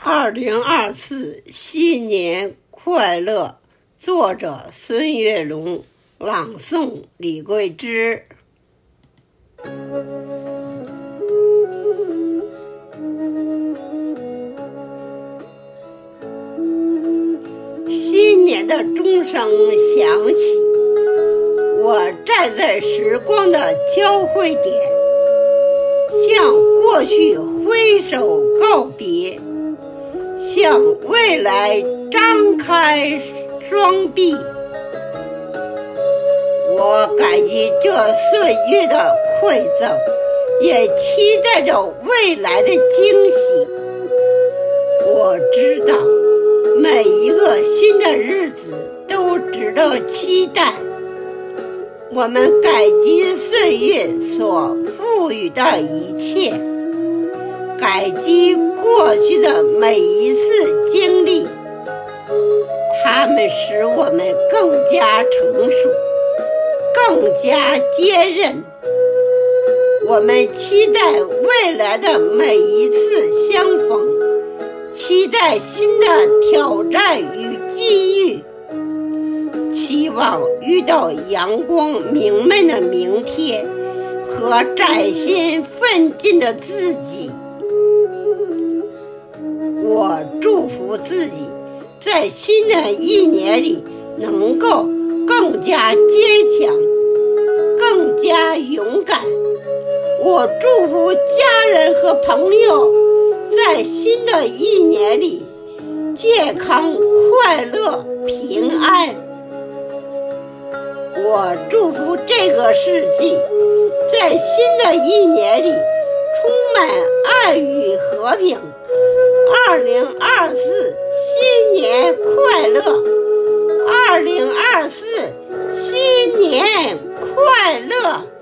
二零二四新年快乐！作者孙月龙，朗诵李桂枝。新年的钟声响起，我站在时光的交汇点，向过去挥手告。向未来张开双臂，我感激这岁月的馈赠，也期待着未来的惊喜。我知道，每一个新的日子都值得期待。我们感激岁月所赋予的一切，感激。过去的每一次经历，它们使我们更加成熟，更加坚韧。我们期待未来的每一次相逢，期待新的挑战与机遇，期望遇到阳光明媚的明天和崭新奋进的自己。在新的一年里能够更加坚强，更加勇敢。我祝福家人和朋友在新的一年里健康、快乐、平安。我祝福这个世纪在新的一年里充满爱与和平。二零二四新年快乐。二零二四新年快乐。